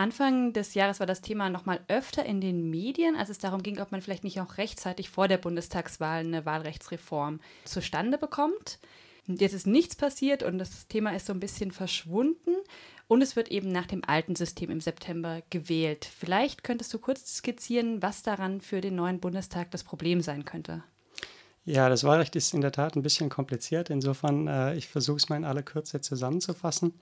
Anfang des Jahres war das Thema nochmal öfter in den Medien, als es darum ging, ob man vielleicht nicht auch rechtzeitig vor der Bundestagswahl eine Wahlrechtsreform zustande bekommt. Jetzt ist nichts passiert und das Thema ist so ein bisschen verschwunden. Und es wird eben nach dem alten System im September gewählt. Vielleicht könntest du kurz skizzieren, was daran für den neuen Bundestag das Problem sein könnte. Ja, das Wahlrecht ist in der Tat ein bisschen kompliziert. Insofern, äh, ich versuche es mal in aller Kürze zusammenzufassen.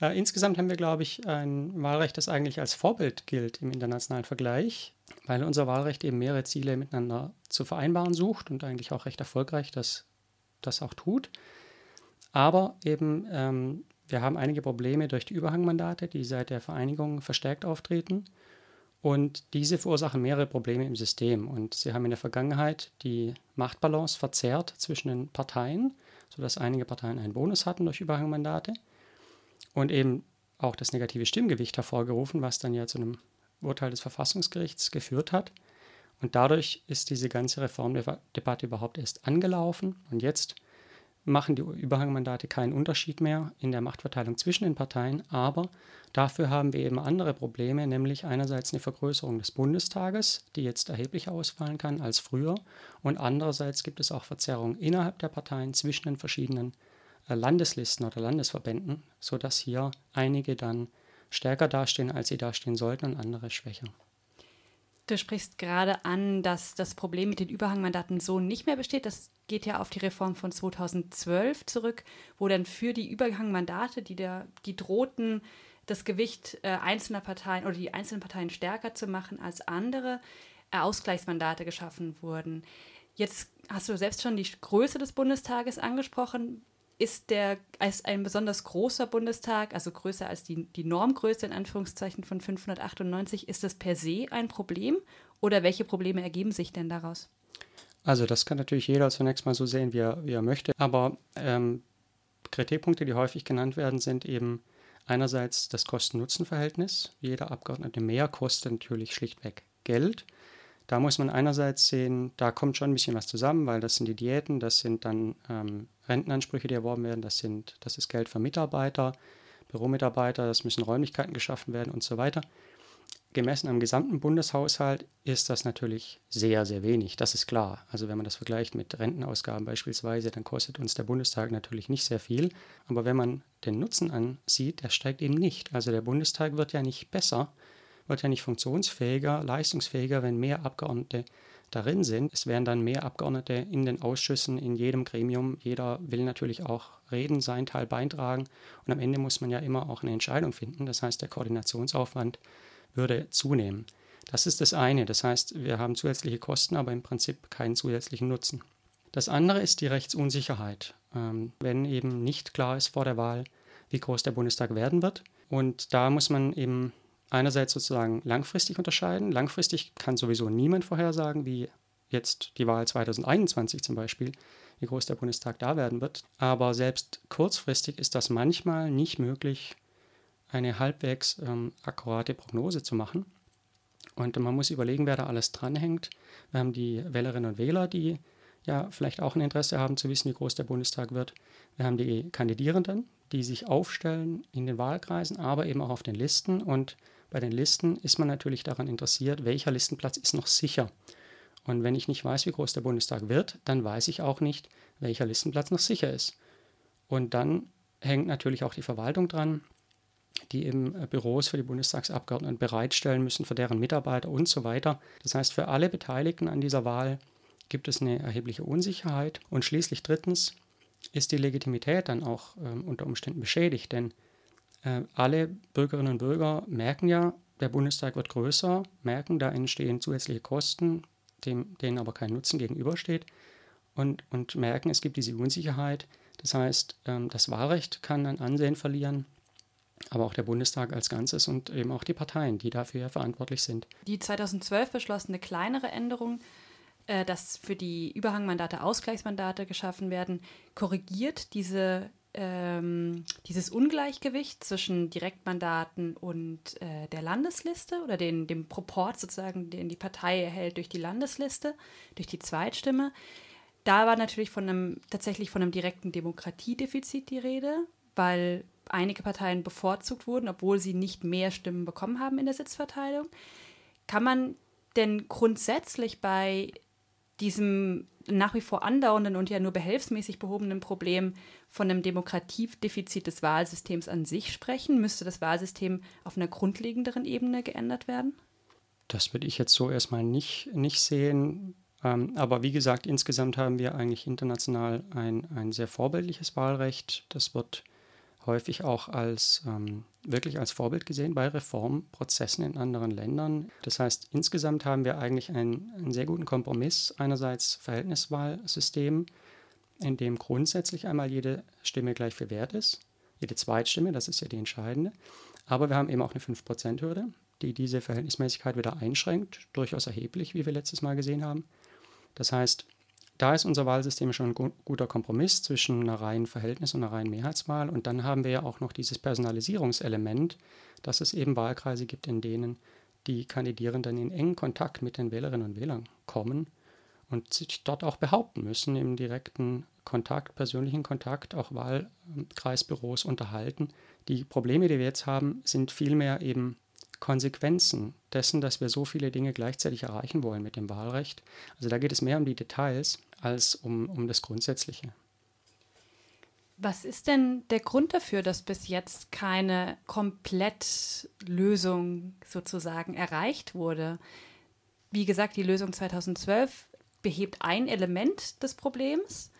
Äh, insgesamt haben wir, glaube ich, ein Wahlrecht, das eigentlich als Vorbild gilt im internationalen Vergleich, weil unser Wahlrecht eben mehrere Ziele miteinander zu vereinbaren sucht und eigentlich auch recht erfolgreich das, das auch tut. Aber eben ähm, wir haben einige Probleme durch die Überhangmandate, die seit der Vereinigung verstärkt auftreten. Und diese verursachen mehrere Probleme im System. Und sie haben in der Vergangenheit die Machtbalance verzerrt zwischen den Parteien, sodass einige Parteien einen Bonus hatten durch Überhangmandate. Und eben auch das negative Stimmgewicht hervorgerufen, was dann ja zu einem Urteil des Verfassungsgerichts geführt hat. Und dadurch ist diese ganze Reformdebatte überhaupt erst angelaufen. Und jetzt machen die Überhangmandate keinen Unterschied mehr in der Machtverteilung zwischen den Parteien, aber dafür haben wir eben andere Probleme, nämlich einerseits eine Vergrößerung des Bundestages, die jetzt erheblich ausfallen kann als früher, und andererseits gibt es auch Verzerrungen innerhalb der Parteien zwischen den verschiedenen äh, Landeslisten oder Landesverbänden, sodass hier einige dann stärker dastehen, als sie dastehen sollten und andere schwächer. Du sprichst gerade an, dass das Problem mit den Überhangmandaten so nicht mehr besteht. Das geht ja auf die Reform von 2012 zurück, wo dann für die Überhangmandate, die, der, die drohten, das Gewicht äh, einzelner Parteien oder die einzelnen Parteien stärker zu machen als andere, äh, Ausgleichsmandate geschaffen wurden. Jetzt hast du selbst schon die Größe des Bundestages angesprochen ist der als ein besonders großer Bundestag, also größer als die, die Normgröße in Anführungszeichen von 598, ist das per se ein Problem oder welche Probleme ergeben sich denn daraus? Also das kann natürlich jeder zunächst mal so sehen, wie er, wie er möchte, aber ähm, Kritikpunkte, die häufig genannt werden, sind eben einerseits das Kosten-Nutzen-Verhältnis. Jeder Abgeordnete mehr kostet natürlich schlichtweg Geld. Da muss man einerseits sehen, da kommt schon ein bisschen was zusammen, weil das sind die Diäten, das sind dann ähm, Rentenansprüche, die erworben werden, das, sind, das ist Geld für Mitarbeiter, Büromitarbeiter, das müssen Räumlichkeiten geschaffen werden und so weiter. Gemessen am gesamten Bundeshaushalt ist das natürlich sehr, sehr wenig, das ist klar. Also wenn man das vergleicht mit Rentenausgaben beispielsweise, dann kostet uns der Bundestag natürlich nicht sehr viel. Aber wenn man den Nutzen ansieht, der steigt eben nicht. Also der Bundestag wird ja nicht besser, wird ja nicht funktionsfähiger, leistungsfähiger, wenn mehr Abgeordnete darin sind. Es werden dann mehr Abgeordnete in den Ausschüssen, in jedem Gremium. Jeder will natürlich auch reden, seinen Teil beitragen. Und am Ende muss man ja immer auch eine Entscheidung finden. Das heißt, der Koordinationsaufwand würde zunehmen. Das ist das eine. Das heißt, wir haben zusätzliche Kosten, aber im Prinzip keinen zusätzlichen Nutzen. Das andere ist die Rechtsunsicherheit. Ähm, wenn eben nicht klar ist vor der Wahl, wie groß der Bundestag werden wird. Und da muss man eben einerseits sozusagen langfristig unterscheiden. Langfristig kann sowieso niemand vorhersagen, wie jetzt die Wahl 2021 zum Beispiel, wie groß der Bundestag da werden wird. Aber selbst kurzfristig ist das manchmal nicht möglich, eine halbwegs ähm, akkurate Prognose zu machen. Und man muss überlegen, wer da alles dranhängt. Wir haben die Wählerinnen und Wähler, die ja vielleicht auch ein Interesse haben zu wissen, wie groß der Bundestag wird. Wir haben die Kandidierenden, die sich aufstellen in den Wahlkreisen, aber eben auch auf den Listen. Und bei den Listen ist man natürlich daran interessiert, welcher Listenplatz ist noch sicher. Und wenn ich nicht weiß, wie groß der Bundestag wird, dann weiß ich auch nicht, welcher Listenplatz noch sicher ist. Und dann hängt natürlich auch die Verwaltung dran, die eben äh, Büros für die Bundestagsabgeordneten bereitstellen müssen, für deren Mitarbeiter und so weiter. Das heißt, für alle Beteiligten an dieser Wahl gibt es eine erhebliche Unsicherheit. Und schließlich drittens ist die Legitimität dann auch äh, unter Umständen beschädigt, denn äh, alle Bürgerinnen und Bürger merken ja, der Bundestag wird größer, merken, da entstehen zusätzliche Kosten, dem, denen aber kein Nutzen gegenübersteht und, und merken, es gibt diese Unsicherheit. Das heißt, ähm, das Wahlrecht kann an Ansehen verlieren, aber auch der Bundestag als Ganzes und eben auch die Parteien, die dafür verantwortlich sind. Die 2012 beschlossene kleinere Änderung, äh, dass für die Überhangmandate Ausgleichsmandate geschaffen werden, korrigiert diese ähm, dieses Ungleichgewicht zwischen Direktmandaten und äh, der Landesliste oder den, dem Proport sozusagen, den die Partei erhält durch die Landesliste, durch die Zweitstimme. Da war natürlich von einem, tatsächlich von einem direkten Demokratiedefizit die Rede, weil einige Parteien bevorzugt wurden, obwohl sie nicht mehr Stimmen bekommen haben in der Sitzverteilung. Kann man denn grundsätzlich bei diesem nach wie vor andauernden und ja nur behelfsmäßig behobenen Problem von einem Demokratiedefizit des Wahlsystems an sich sprechen? Müsste das Wahlsystem auf einer grundlegenderen Ebene geändert werden? Das würde ich jetzt so erstmal nicht, nicht sehen. Ähm, aber wie gesagt, insgesamt haben wir eigentlich international ein, ein sehr vorbildliches Wahlrecht. Das wird häufig auch als ähm, wirklich als Vorbild gesehen bei Reformprozessen in anderen Ländern. Das heißt, insgesamt haben wir eigentlich einen, einen sehr guten Kompromiss. Einerseits Verhältniswahlsystem, in dem grundsätzlich einmal jede Stimme gleich viel wert ist. Jede Zweitstimme, das ist ja die entscheidende. Aber wir haben eben auch eine 5%-Hürde, die diese Verhältnismäßigkeit wieder einschränkt, durchaus erheblich, wie wir letztes Mal gesehen haben. Das heißt, da ist unser Wahlsystem schon ein guter Kompromiss zwischen einer reinen Verhältnis- und einer reinen Mehrheitswahl. Und dann haben wir ja auch noch dieses Personalisierungselement, dass es eben Wahlkreise gibt, in denen die Kandidierenden in engen Kontakt mit den Wählerinnen und Wählern kommen und sich dort auch behaupten müssen, im direkten Kontakt, persönlichen Kontakt, auch Wahlkreisbüros unterhalten. Die Probleme, die wir jetzt haben, sind vielmehr eben Konsequenzen dessen, dass wir so viele Dinge gleichzeitig erreichen wollen mit dem Wahlrecht. Also da geht es mehr um die Details als um, um das Grundsätzliche. Was ist denn der Grund dafür, dass bis jetzt keine Komplettlösung sozusagen erreicht wurde? Wie gesagt, die Lösung 2012 behebt ein Element des Problems,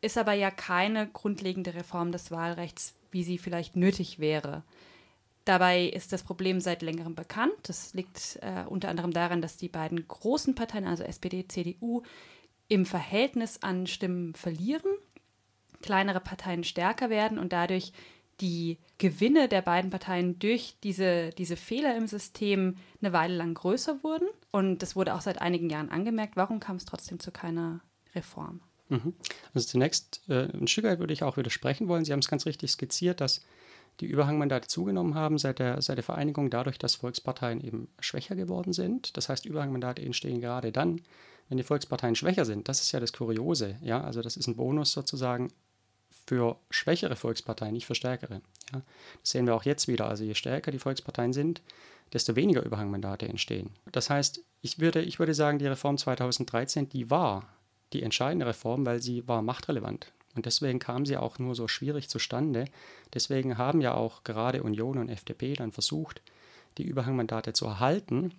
ist aber ja keine grundlegende Reform des Wahlrechts, wie sie vielleicht nötig wäre. Dabei ist das Problem seit längerem bekannt. Das liegt äh, unter anderem daran, dass die beiden großen Parteien, also SPD, CDU, im Verhältnis an Stimmen verlieren, kleinere Parteien stärker werden und dadurch die Gewinne der beiden Parteien durch diese, diese Fehler im System eine Weile lang größer wurden. Und das wurde auch seit einigen Jahren angemerkt. Warum kam es trotzdem zu keiner Reform? Mhm. Also zunächst äh, ein Stück weit würde ich auch widersprechen wollen. Sie haben es ganz richtig skizziert, dass die Überhangmandate zugenommen haben seit der, seit der Vereinigung dadurch, dass Volksparteien eben schwächer geworden sind. Das heißt, Überhangmandate entstehen gerade dann, wenn die Volksparteien schwächer sind. Das ist ja das Kuriose. Ja? Also das ist ein Bonus sozusagen für schwächere Volksparteien, nicht für stärkere. Ja? Das sehen wir auch jetzt wieder. Also je stärker die Volksparteien sind, desto weniger Überhangmandate entstehen. Das heißt, ich würde, ich würde sagen, die Reform 2013, die war die entscheidende Reform, weil sie war machtrelevant. Und deswegen kam sie auch nur so schwierig zustande. Deswegen haben ja auch gerade Union und FDP dann versucht, die Überhangmandate zu erhalten.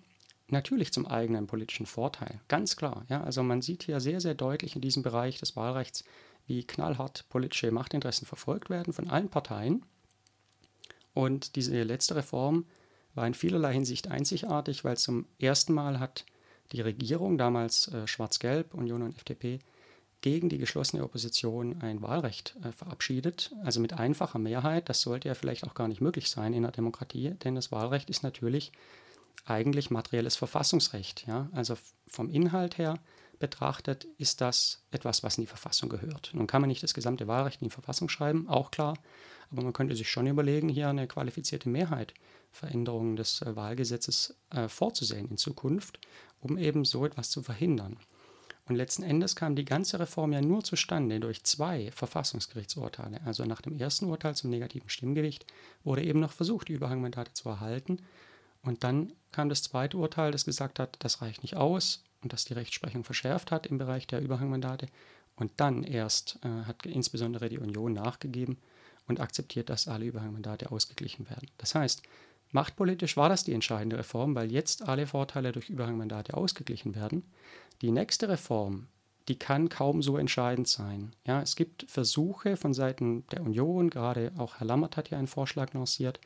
Natürlich zum eigenen politischen Vorteil, ganz klar. Ja, also man sieht hier sehr, sehr deutlich in diesem Bereich des Wahlrechts, wie knallhart politische Machtinteressen verfolgt werden von allen Parteien. Und diese letzte Reform war in vielerlei Hinsicht einzigartig, weil zum ersten Mal hat die Regierung, damals äh, Schwarz-Gelb, Union und FDP, gegen die geschlossene Opposition ein Wahlrecht äh, verabschiedet, also mit einfacher Mehrheit. Das sollte ja vielleicht auch gar nicht möglich sein in einer Demokratie, denn das Wahlrecht ist natürlich eigentlich materielles Verfassungsrecht. Ja? Also vom Inhalt her betrachtet ist das etwas, was in die Verfassung gehört. Nun kann man nicht das gesamte Wahlrecht in die Verfassung schreiben, auch klar, aber man könnte sich schon überlegen, hier eine qualifizierte Mehrheit Veränderungen des äh, Wahlgesetzes äh, vorzusehen in Zukunft, um eben so etwas zu verhindern. Und letzten Endes kam die ganze Reform ja nur zustande durch zwei Verfassungsgerichtsurteile. Also nach dem ersten Urteil zum negativen Stimmgewicht wurde eben noch versucht, die Überhangmandate zu erhalten. Und dann kam das zweite Urteil, das gesagt hat, das reicht nicht aus und das die Rechtsprechung verschärft hat im Bereich der Überhangmandate. Und dann erst äh, hat insbesondere die Union nachgegeben und akzeptiert, dass alle Überhangmandate ausgeglichen werden. Das heißt, machtpolitisch war das die entscheidende Reform, weil jetzt alle Vorteile durch Überhangmandate ausgeglichen werden. Die nächste Reform, die kann kaum so entscheidend sein. Ja, es gibt Versuche von Seiten der Union, gerade auch Herr Lammert hat ja einen Vorschlag lanciert,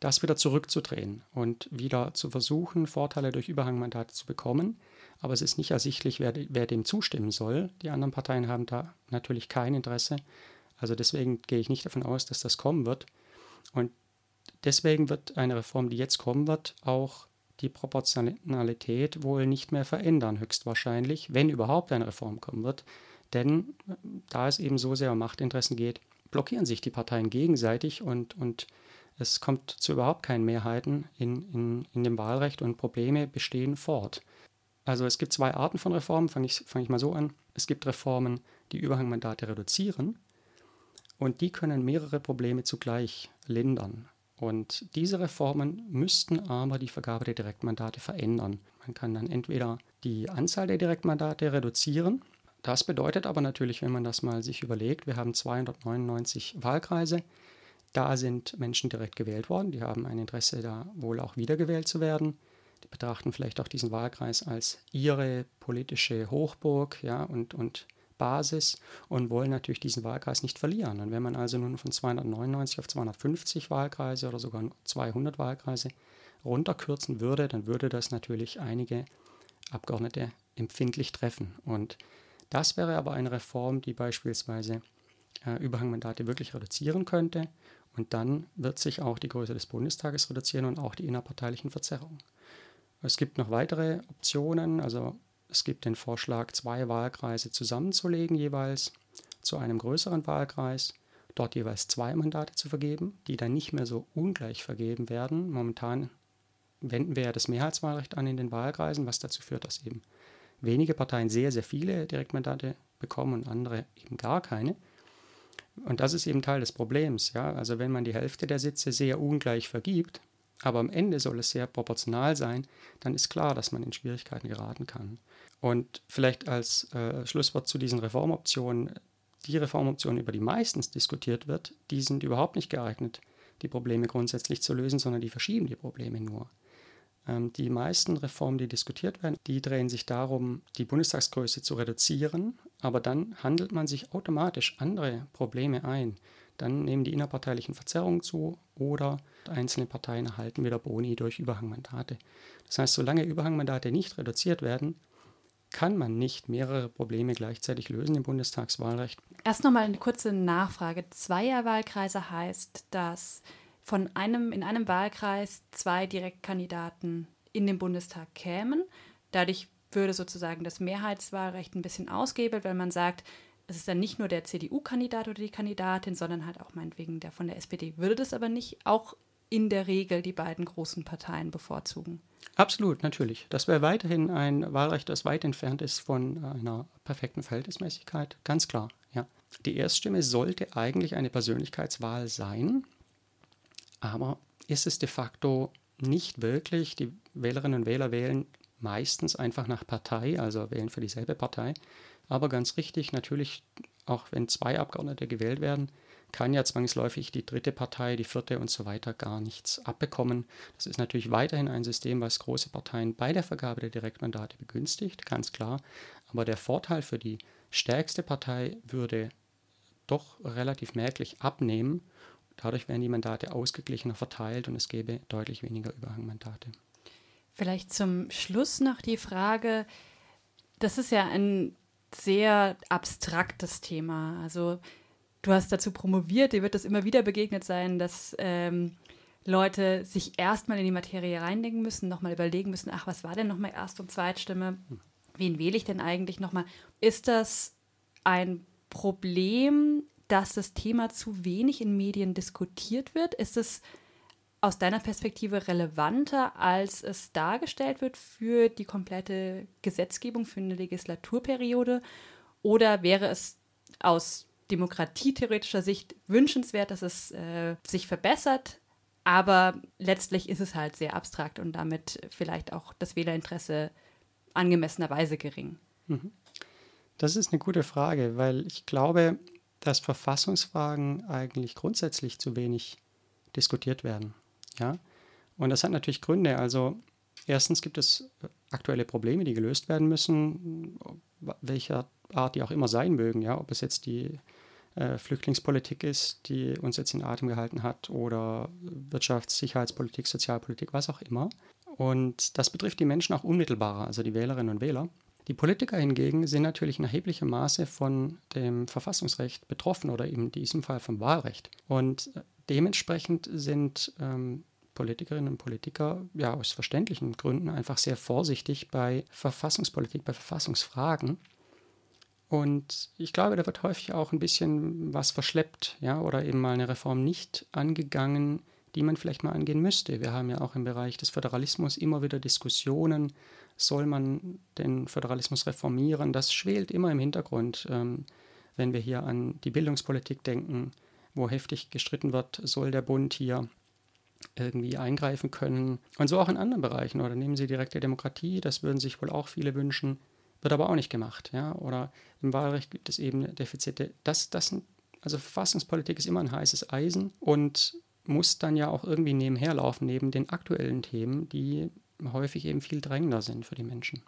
das wieder zurückzudrehen und wieder zu versuchen, Vorteile durch Überhangmandate zu bekommen. Aber es ist nicht ersichtlich, wer, wer dem zustimmen soll. Die anderen Parteien haben da natürlich kein Interesse. Also deswegen gehe ich nicht davon aus, dass das kommen wird. Und deswegen wird eine Reform, die jetzt kommen wird, auch die Proportionalität wohl nicht mehr verändern, höchstwahrscheinlich, wenn überhaupt eine Reform kommen wird. Denn äh, da es eben so sehr um Machtinteressen geht, blockieren sich die Parteien gegenseitig und, und es kommt zu überhaupt keinen Mehrheiten in, in, in dem Wahlrecht und Probleme bestehen fort. Also es gibt zwei Arten von Reformen, fange ich, fang ich mal so an. Es gibt Reformen, die Überhangmandate reduzieren Und die können mehrere Probleme zugleich lindern. Und diese Reformen müssten aber die Vergabe der Direktmandate verändern. Man kann dann entweder die Anzahl der Direktmandate reduzieren. Das bedeutet aber natürlich, wenn man das mal sich überlegt, wir haben 299 Wahlkreise. Da sind Menschen direkt gewählt worden, die haben ein Interesse, da wohl auch wiedergewählt zu werden. Die betrachten vielleicht auch diesen Wahlkreis als ihre politische Hochburg ja, und, und Basis und wollen natürlich diesen Wahlkreis nicht verlieren. Und wenn man also nun von 299 auf 250 Wahlkreise oder sogar 200 Wahlkreise runterkürzen würde, dann würde das natürlich einige Abgeordnete empfindlich treffen. Und das wäre aber eine Reform, die beispielsweise äh, Überhangmandate wirklich reduzieren könnte. Und dann wird sich auch die Größe des Bundestages reduzieren und auch die innerparteilichen Verzerrungen. Es gibt noch weitere Optionen, also es gibt den Vorschlag, zwei Wahlkreise zusammenzulegen jeweils zu einem größeren Wahlkreis, dort jeweils zwei Mandate zu vergeben, die dann nicht mehr so ungleich vergeben werden. Momentan wenden wir ja das Mehrheitswahlrecht an in den Wahlkreisen, was dazu führt, dass eben wenige Parteien sehr, sehr viele Direktmandate bekommen und andere eben gar keine. Und das ist eben Teil des Problems. Ja? Also wenn man die Hälfte der Sitze sehr ungleich vergibt, aber am Ende soll es sehr proportional sein, dann ist klar, dass man in Schwierigkeiten geraten kann. Und vielleicht als äh, Schlusswort zu diesen Reformoptionen, die Reformoptionen, über die meistens diskutiert wird, die sind überhaupt nicht geeignet, die Probleme grundsätzlich zu lösen, sondern die verschieben die Probleme nur. Ähm, die meisten Reformen, die diskutiert werden, die drehen sich darum, die Bundestagsgröße zu reduzieren, aber dann handelt man sich automatisch andere Probleme ein. Dann nehmen die innerparteilichen Verzerrungen zu oder einzelne Parteien erhalten wieder Boni durch Überhangmandate. Das heißt, solange Überhangmandate nicht reduziert werden, kann man nicht mehrere Probleme gleichzeitig lösen im Bundestagswahlrecht. Erst nochmal eine kurze Nachfrage. Zweierwahlkreise heißt, dass von einem, in einem Wahlkreis zwei Direktkandidaten in den Bundestag kämen. Dadurch würde sozusagen das Mehrheitswahlrecht ein bisschen ausgehebelt, weil man sagt, es ist dann nicht nur der CDU-Kandidat oder die Kandidatin, sondern halt auch meinetwegen der von der SPD. Würde das aber nicht auch in der Regel die beiden großen Parteien bevorzugen? Absolut, natürlich. Das wäre weiterhin ein Wahlrecht, das weit entfernt ist von einer perfekten Verhältnismäßigkeit. Ganz klar, ja. Die Erststimme sollte eigentlich eine Persönlichkeitswahl sein, aber ist es de facto nicht wirklich. Die Wählerinnen und Wähler wählen meistens einfach nach Partei, also wählen für dieselbe Partei. Aber ganz richtig, natürlich, auch wenn zwei Abgeordnete gewählt werden, kann ja zwangsläufig die dritte Partei, die vierte und so weiter gar nichts abbekommen. Das ist natürlich weiterhin ein System, was große Parteien bei der Vergabe der Direktmandate begünstigt, ganz klar. Aber der Vorteil für die stärkste Partei würde doch relativ merklich abnehmen. Dadurch werden die Mandate ausgeglichener verteilt und es gäbe deutlich weniger Überhangmandate. Vielleicht zum Schluss noch die Frage, das ist ja ein sehr abstraktes Thema. Also du hast dazu promoviert, dir wird das immer wieder begegnet sein, dass ähm, Leute sich erstmal in die Materie reindenken müssen, nochmal überlegen müssen, ach, was war denn nochmal Erst- und Zweitstimme? Wen wähle ich denn eigentlich nochmal? Ist das ein Problem, dass das Thema zu wenig in Medien diskutiert wird? Ist es aus deiner Perspektive relevanter, als es dargestellt wird für die komplette Gesetzgebung für eine Legislaturperiode? Oder wäre es aus demokratietheoretischer Sicht wünschenswert, dass es äh, sich verbessert? Aber letztlich ist es halt sehr abstrakt und damit vielleicht auch das Wählerinteresse angemessenerweise gering. Mhm. Das ist eine gute Frage, weil ich glaube, dass Verfassungsfragen eigentlich grundsätzlich zu wenig diskutiert werden. Ja? Und das hat natürlich Gründe. Also erstens gibt es aktuelle Probleme, die gelöst werden müssen, welcher Art die auch immer sein mögen. Ja? Ob es jetzt die äh, Flüchtlingspolitik ist, die uns jetzt in Atem gehalten hat, oder Wirtschafts-, Sicherheitspolitik, Sozialpolitik, was auch immer. Und das betrifft die Menschen auch unmittelbarer, also die Wählerinnen und Wähler. Die Politiker hingegen sind natürlich in erheblichem Maße von dem Verfassungsrecht betroffen oder in diesem Fall vom Wahlrecht. Und Dementsprechend sind ähm, Politikerinnen und Politiker ja aus verständlichen Gründen einfach sehr vorsichtig bei Verfassungspolitik, bei Verfassungsfragen. Und ich glaube, da wird häufig auch ein bisschen was verschleppt, ja, oder eben mal eine Reform nicht angegangen, die man vielleicht mal angehen müsste. Wir haben ja auch im Bereich des Föderalismus immer wieder Diskussionen, soll man den Föderalismus reformieren? Das schwelt immer im Hintergrund, ähm, wenn wir hier an die Bildungspolitik denken wo heftig gestritten wird, soll der Bund hier irgendwie eingreifen können. Und so auch in anderen Bereichen. Oder nehmen Sie direkte Demokratie, das würden sich wohl auch viele wünschen, wird aber auch nicht gemacht. Ja? Oder im Wahlrecht gibt es eben Defizite. Das, das, also Verfassungspolitik ist immer ein heißes Eisen und muss dann ja auch irgendwie nebenher laufen, neben den aktuellen Themen, die häufig eben viel drängender sind für die Menschen.